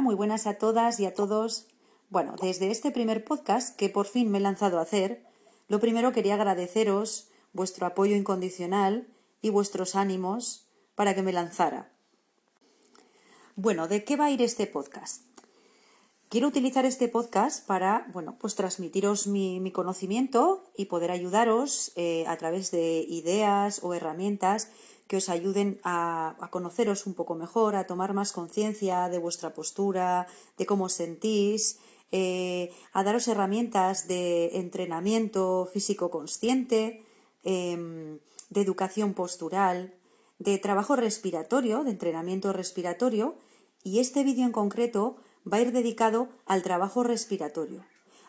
Muy buenas a todas y a todos. Bueno, desde este primer podcast que por fin me he lanzado a hacer, lo primero quería agradeceros vuestro apoyo incondicional y vuestros ánimos para que me lanzara. Bueno, ¿de qué va a ir este podcast? Quiero utilizar este podcast para, bueno, pues transmitiros mi, conocimiento y poder ayudaros eh, a través de ideas o herramientas que os ayuden a, conoceros un poco mejor, a tomar más conciencia de vuestra postura, de cómo os sentís, eh, a daros herramientas de entrenamiento físico consciente, em, de educación postural, de trabajo respiratorio, de entrenamiento respiratorio, y este vídeo en concreto va a ir dedicado al trabajo respiratorio,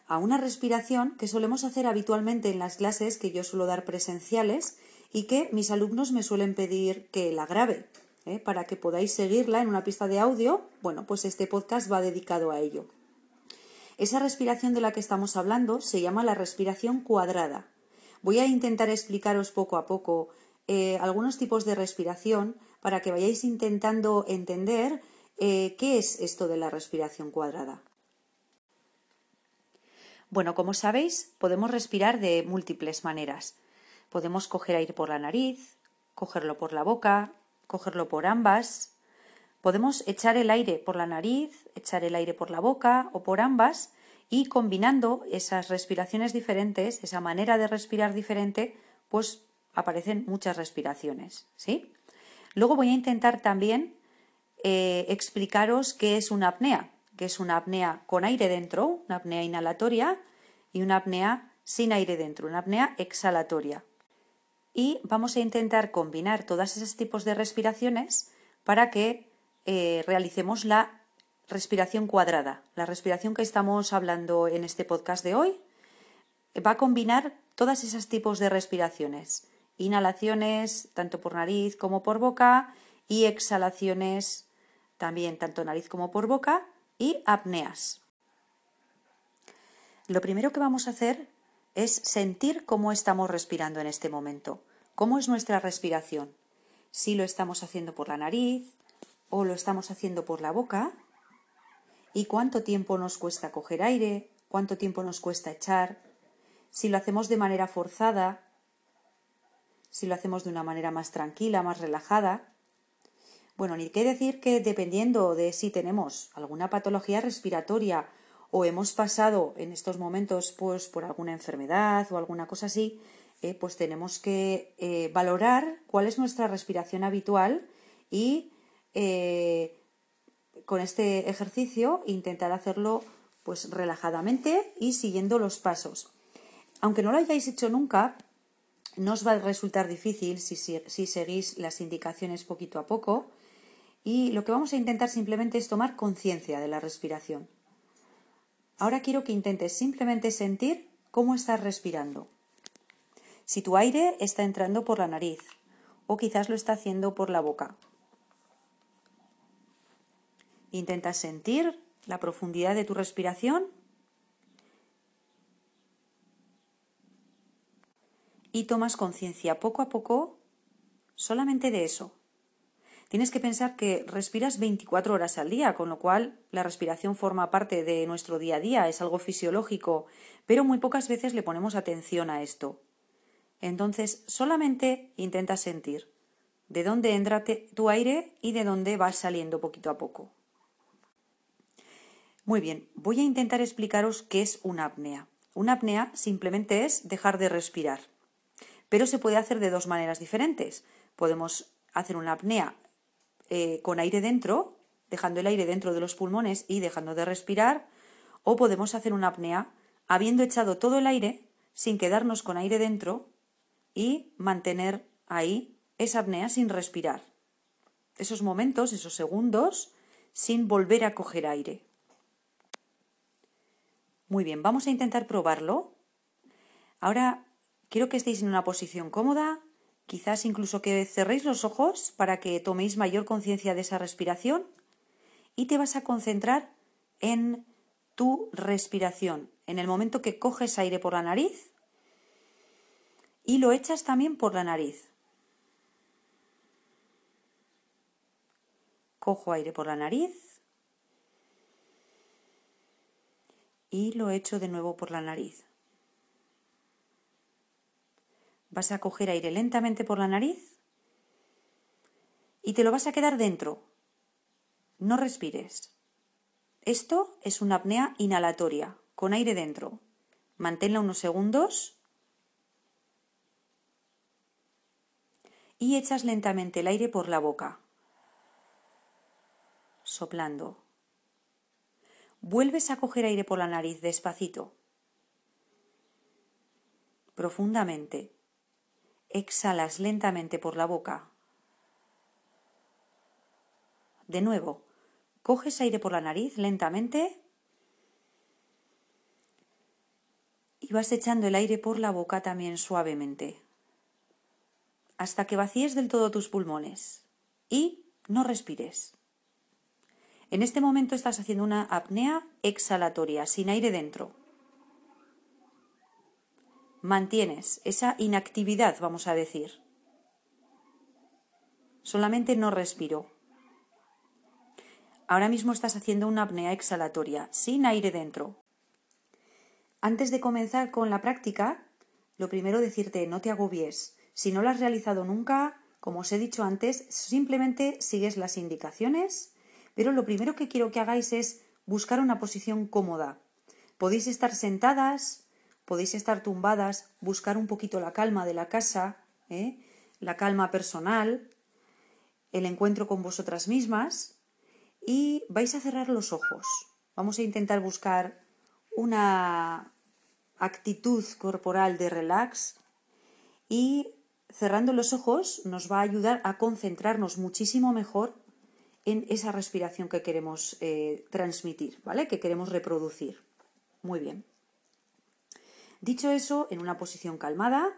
a una respiración que solemos hacer habitualmente en las clases que yo suelo dar presenciales y que mis alumnos me suelen pedir que la grabe. ¿eh? Para que podáis seguirla en una pista de audio, bueno, pues este podcast va dedicado a ello. Esa respiración de la que estamos hablando se llama la respiración cuadrada. Voy a intentar explicaros poco a poco eh, algunos tipos de respiración para que vayáis intentando entender eh, qué es esto de la respiración cuadrada. Bueno, como sabéis, podemos respirar de múltiples maneras. Podemos coger aire por la nariz, cogerlo por la boca, cogerlo por ambas. Podemos echar el aire por la nariz, echar el aire por la boca o por ambas y combinando esas respiraciones diferentes, esa manera de respirar diferente, pues aparecen muchas respiraciones, ¿sí? Luego voy a intentar también eh, explicaros qué es una apnea, que es una apnea con aire dentro, una apnea inhalatoria y una apnea sin aire dentro, una apnea exhalatoria y vamos a intentar combinar todos esos tipos de respiraciones para que eh, realicemos la respiración cuadrada. La respiración que estamos hablando en este podcast de hoy va a combinar todos esos tipos de respiraciones. Inhalaciones tanto por nariz como por boca y exhalaciones también tanto nariz como por boca y apneas. Lo primero que vamos a hacer es sentir cómo estamos respirando en este momento, cómo es nuestra respiración, si lo estamos haciendo por la nariz o lo estamos haciendo por la boca. Y cuánto tiempo nos cuesta coger aire, cuánto tiempo nos cuesta echar, si lo hacemos de manera forzada, si lo hacemos de una manera más tranquila, más relajada. Bueno, ni qué decir que dependiendo de si tenemos alguna patología respiratoria o hemos pasado en estos momentos pues por alguna enfermedad o alguna cosa así, eh, pues tenemos que eh, valorar cuál es nuestra respiración habitual y eh, con este ejercicio intentar hacerlo pues relajadamente y siguiendo los pasos. Aunque no lo hayáis hecho nunca, no os va a resultar difícil si, si seguís las indicaciones poquito a poco y lo que vamos a intentar simplemente es tomar conciencia de la respiración. Ahora quiero que intentes simplemente sentir cómo estás respirando. Si tu aire está entrando por la nariz o quizás lo está haciendo por la boca. Intenta sentir la profundidad de tu respiración y tomas conciencia poco a poco solamente de eso, Tienes que pensar que respiras 24 horas al día, con lo cual la respiración forma parte de nuestro día a día, es algo fisiológico, pero muy pocas veces le ponemos atención a esto. Entonces, solamente intenta sentir de dónde entra tu aire y de dónde va saliendo poquito a poco. Muy bien, voy a intentar explicaros qué es una apnea. Una apnea simplemente es dejar de respirar, pero se puede hacer de dos maneras diferentes. Podemos hacer una apnea eh, con aire dentro, dejando el aire dentro de los pulmones y dejando de respirar, o podemos hacer una apnea habiendo echado todo el aire sin quedarnos con aire dentro y mantener ahí esa apnea sin respirar. Esos momentos, esos segundos, sin volver a coger aire. Muy bien, vamos a intentar probarlo. Ahora quiero que estéis en una posición cómoda, Quizás incluso que cerréis los ojos para que toméis mayor conciencia de esa respiración y te vas a concentrar en tu respiración, en el momento que coges aire por la nariz y lo echas también por la nariz. Cojo aire por la nariz y lo echo de nuevo por la nariz. Vas a coger aire lentamente por la nariz y te lo vas a quedar dentro. No respires. Esto es una apnea inhalatoria, con aire dentro. Manténla unos segundos y echas lentamente el aire por la boca, soplando. Vuelves a coger aire por la nariz despacito, profundamente. Exhalas lentamente por la boca. De nuevo, coges aire por la nariz lentamente y vas echando el aire por la boca también suavemente, hasta que vacíes del todo tus pulmones y no respires. En este momento estás haciendo una apnea exhalatoria, sin aire dentro. Mantienes esa inactividad, vamos a decir. Solamente no respiro. Ahora mismo estás haciendo una apnea exhalatoria, sin aire dentro. Antes de comenzar con la práctica, lo primero decirte, no te agobies. Si no lo has realizado nunca, como os he dicho antes, simplemente sigues las indicaciones pero lo primero que quiero que hagáis es buscar una posición cómoda. Podéis estar sentadas, podéis estar tumbadas, buscar un poquito la calma de la casa, ¿eh? la calma personal, el encuentro con vosotras mismas y vais a cerrar los ojos. Vamos a intentar buscar una actitud corporal de relax y cerrando los ojos nos va a ayudar a concentrarnos muchísimo mejor en esa respiración que queremos eh, transmitir, ¿vale? Que queremos reproducir. Muy bien. Dicho eso, en una posición calmada,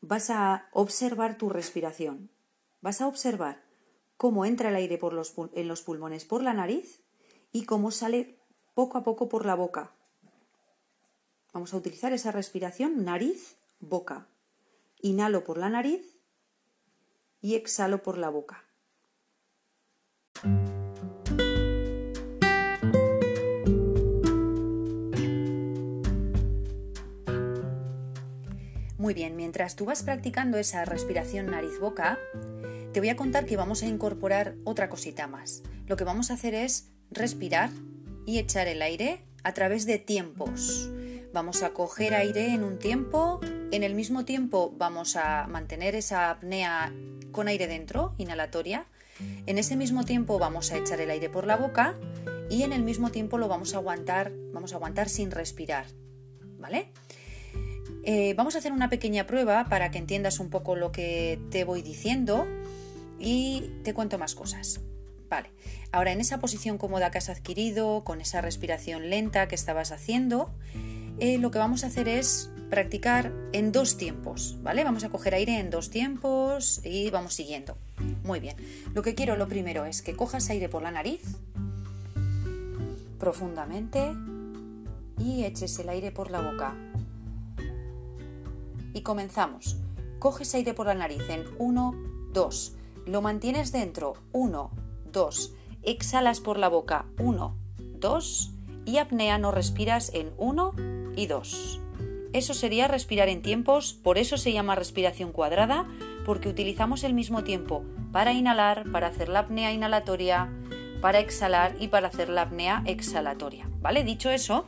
vas a observar tu respiración. Vas a observar cómo entra el aire por los, en los pulmones por la nariz y cómo sale poco a poco por la boca. Vamos a utilizar esa respiración nariz-boca. Inhalo por la nariz y exhalo por la boca. Muy bien, mientras tú vas practicando esa respiración nariz-boca, te voy a contar que vamos a incorporar otra cosita más. Lo que vamos a hacer es respirar y echar el aire a través de tiempos. Vamos a coger aire en un tiempo, en el mismo tiempo vamos a mantener esa apnea con aire dentro, inhalatoria, en ese mismo tiempo vamos a echar el aire por la boca y en el mismo tiempo lo vamos a aguantar, vamos a aguantar sin respirar, ¿vale? Eh, vamos a hacer una pequeña prueba para que entiendas un poco lo que te voy diciendo y te cuento más cosas. Vale, ahora en esa posición cómoda que has adquirido, con esa respiración lenta que estabas haciendo, eh, lo que vamos a hacer es practicar en dos tiempos, ¿vale? Vamos a coger aire en dos tiempos y vamos siguiendo. Muy bien. Lo que quiero lo primero es que cojas aire por la nariz profundamente y eches el aire por la boca. Y comenzamos. Coges aire por la nariz en 1, 2. Lo mantienes dentro. 1, 2. Exhalas por la boca. 1, 2. Y apnea no respiras en 1 y 2. Eso sería respirar en tiempos, por eso se llama respiración cuadrada, porque utilizamos el mismo tiempo para inhalar, para hacer la apnea inhalatoria, para exhalar y para hacer la apnea exhalatoria. ¿Vale? Dicho eso,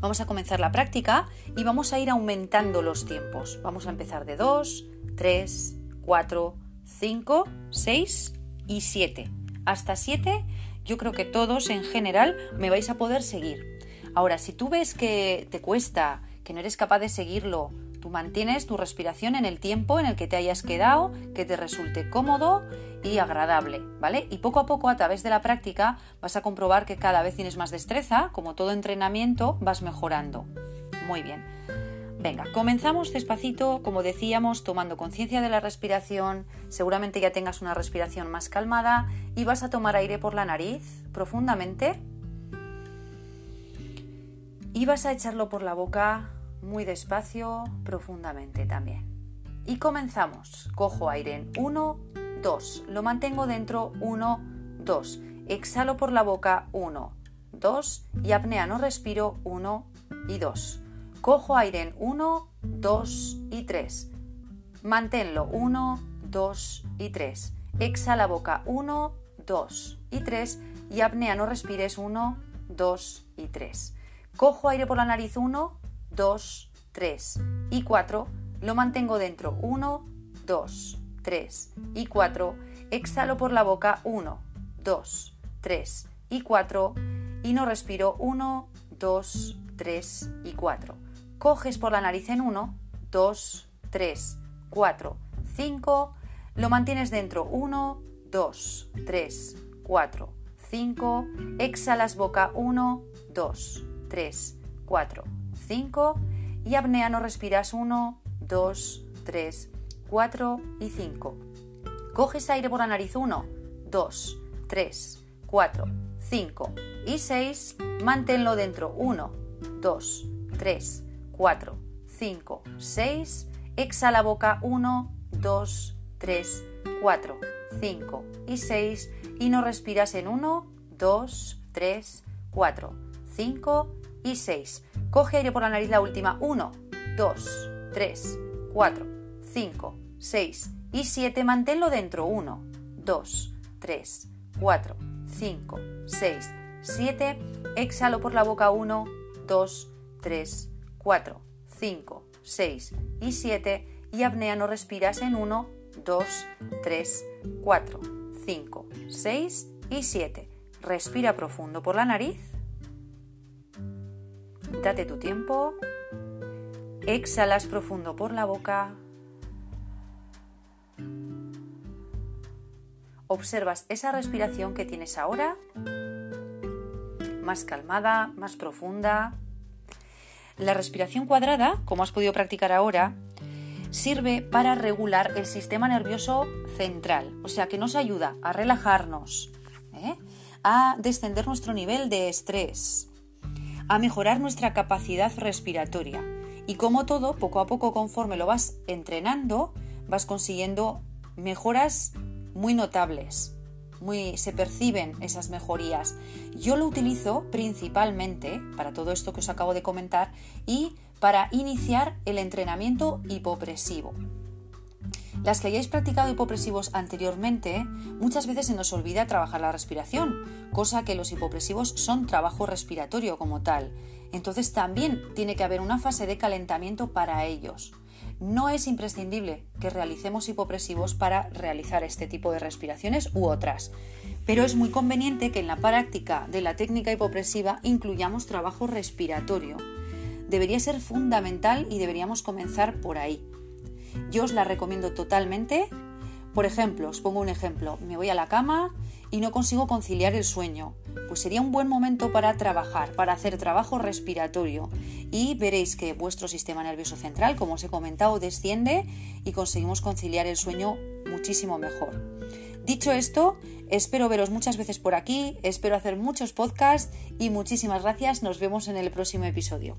vamos a comenzar la práctica y vamos a ir aumentando los tiempos. Vamos a empezar de 2, 3, 4, 5, 6 y 7. Hasta 7 yo creo que todos en general me vais a poder seguir. Ahora, si tú ves que te cuesta, que no eres capaz de seguirlo, tú mantienes tu respiración en el tiempo en el que te hayas quedado, que te resulte cómodo y agradable, ¿vale? Y poco a poco, a través de la práctica, vas a comprobar que cada vez tienes más destreza, como todo entrenamiento, vas mejorando. Muy bien. Venga, comenzamos despacito, como decíamos, tomando conciencia de la respiración, seguramente ya tengas una respiración más calmada y vas a tomar aire por la nariz profundamente y vas a echarlo por la boca muy despacio, profundamente también. Y comenzamos. Cojo aire en 1, 2. Lo mantengo dentro 1, 2. Exhalo por la boca 1, 2 y apnea no respiro 1 y 2. Cojo aire en 1, 2 y 3. Manténlo 1, 2 y 3. Exhala boca 1, 2 y 3 y apnea no respires 1, 2 y 3. Cojo aire por la nariz 1, 2, 3 y 4. Lo mantengo dentro 1, 2, 3 y 4. Exhalo por la boca 1, 2, 3 y 4 y no respiro 1, 2, 3 y 4. Coges por la nariz en 1, 2, 3, 4, 5. Lo mantienes dentro 1, 2, 3, 4, 5. Exhalas boca 1, 2, 3, 4, 5. Y apnea no respiras 1, 2, 3, 4 y 5. Coges aire por la nariz 1, 2, 3, 4, 5 y 6. Manténlo dentro 1, 2, 3, 4, 5, 6. Exhala boca 1, 2, 3, 4, 5 y 6. Y no respiras en 1, 2, 3, 4, 5 y 6. Coge aire por la nariz la última. 1, 2, 3, 4, 5, 6 y 7. Manténlo dentro. 1, 2, 3, 4, 5, 6, 7. Exhalo por la boca 1, 2, 3, 4, 5, 6 y 7. Y apnea no respiras en 1, 2, 3, 4, 5, 6 y 7. Respira profundo por la nariz. Date tu tiempo. Exhalas profundo por la boca. Observas esa respiración que tienes ahora, más calmada, más profunda. La respiración cuadrada, como has podido practicar ahora, sirve para regular el sistema nervioso central, o sea que nos ayuda a relajarnos, ¿eh? a descender nuestro nivel de estrés, a mejorar nuestra capacidad respiratoria. Y como todo, poco a poco conforme lo vas entrenando, vas consiguiendo mejoras muy notables. Muy, se perciben esas mejorías. Yo lo utilizo principalmente para todo esto que os acabo de comentar y para iniciar el entrenamiento hipopresivo. Las que hayáis practicado hipopresivos anteriormente, muchas veces se nos olvida trabajar la respiración, cosa que los hipopresivos son trabajo respiratorio como tal. Entonces también tiene que haber una fase de calentamiento para ellos. No es imprescindible que realicemos hipopresivos para realizar este tipo de respiraciones u otras, pero es muy conveniente que en la práctica de la técnica hipopresiva incluyamos trabajo respiratorio. Debería ser fundamental y deberíamos comenzar por ahí. Yo os la recomiendo totalmente. Por ejemplo, os pongo un ejemplo, me voy a la cama y no consigo conciliar el sueño. Pues sería un buen momento para trabajar, para hacer trabajo respiratorio y veréis que vuestro sistema nervioso central, como os he comentado, desciende y conseguimos conciliar el sueño muchísimo mejor. Dicho esto, espero veros muchas veces por aquí, espero hacer muchos podcasts y muchísimas gracias, nos vemos en el próximo episodio.